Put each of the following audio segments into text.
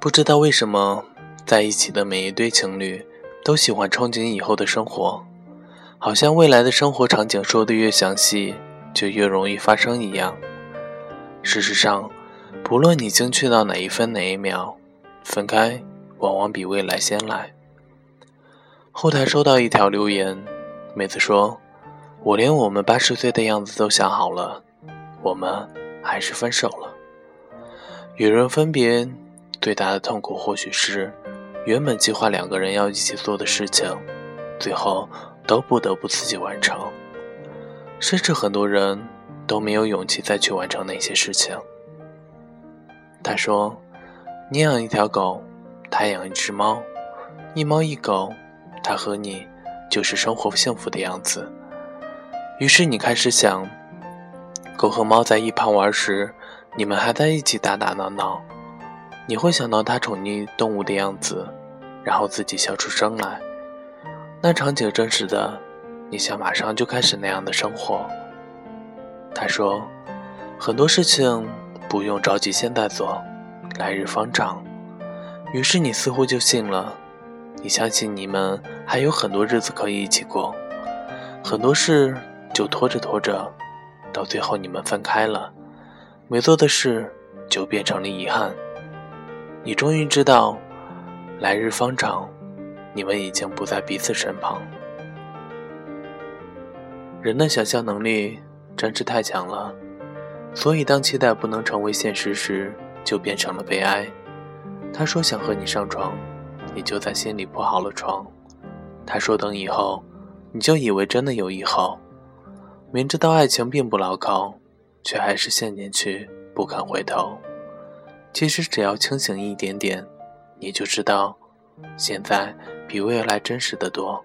不知道为什么，在一起的每一对情侣都喜欢憧憬以后的生活，好像未来的生活场景说的越详细，就越容易发生一样。事实上，不论你精确到哪一分哪一秒，分开往往比未来先来。后台收到一条留言，妹子说：“我连我们八十岁的样子都想好了，我们还是分手了。”与人分别。最大的痛苦或许是，原本计划两个人要一起做的事情，最后都不得不自己完成。甚至很多人都没有勇气再去完成那些事情。他说：“你养一条狗，他养一只猫，一猫一狗，他和你就是生活幸福的样子。”于是你开始想，狗和猫在一旁玩时，你们还在一起打打闹闹。你会想到他宠溺动物的样子，然后自己笑出声来。那场景真实的，你想马上就开始那样的生活。他说，很多事情不用着急现在做，来日方长。于是你似乎就信了，你相信你们还有很多日子可以一起过，很多事就拖着拖着，到最后你们分开了，没做的事就变成了遗憾。你终于知道，来日方长，你们已经不在彼此身旁。人的想象能力真是太强了，所以当期待不能成为现实时，就变成了悲哀。他说想和你上床，你就在心里铺好了床。他说等以后，你就以为真的有以后。明知道爱情并不牢靠，却还是陷进去不肯回头。其实只要清醒一点点，你就知道，现在比未来真实的多。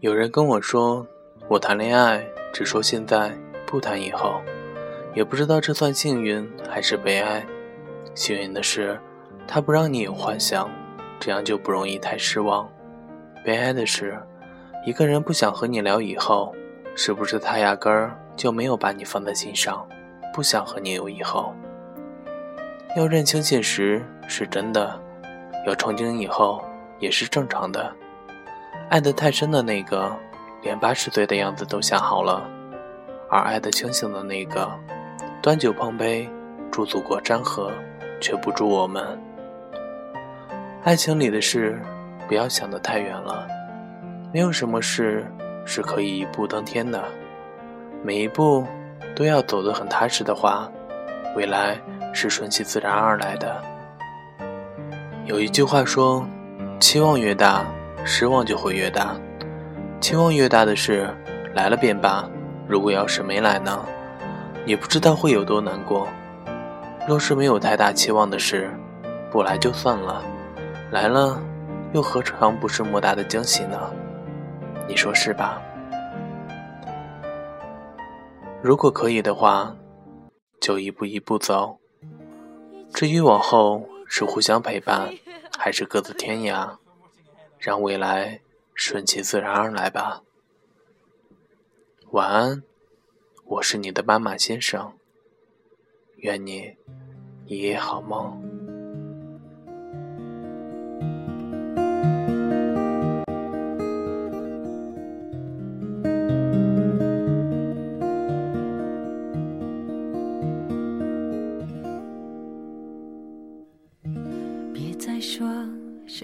有人跟我说，我谈恋爱只说现在，不谈以后，也不知道这算幸运还是悲哀。幸运的是，他不让你有幻想，这样就不容易太失望。悲哀的是，一个人不想和你聊以后，是不是他压根儿就没有把你放在心上，不想和你有以后？要认清现实是真的，要憧憬以后也是正常的。爱得太深的那个，连八十岁的样子都想好了；而爱得清醒的那个，端酒碰杯，驻足过山河，却不祝我们。爱情里的事，不要想得太远了。没有什么事是可以一步登天的，每一步都要走得很踏实的话，未来。是顺其自然而来的。有一句话说：“期望越大，失望就会越大。期望越大的事，来了便罢；如果要是没来呢，你不知道会有多难过。若是没有太大期望的事，不来就算了；来了，又何尝不是莫大的惊喜呢？你说是吧？如果可以的话，就一步一步走。”至于往后是互相陪伴，还是各自天涯，让未来顺其自然而来吧。晚安，我是你的斑马先生。愿你一夜好梦。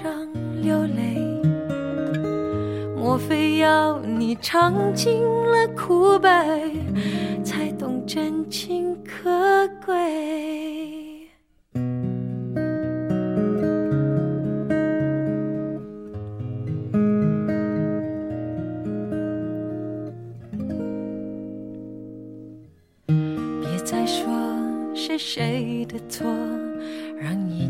你受伤流泪。莫非要你尝尽了苦悲，才懂真情可贵？别再说是谁的错，让一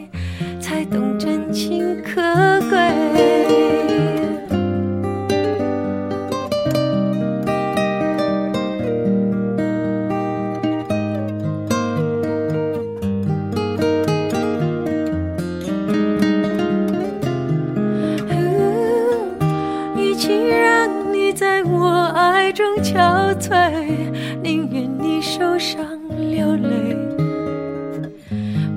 可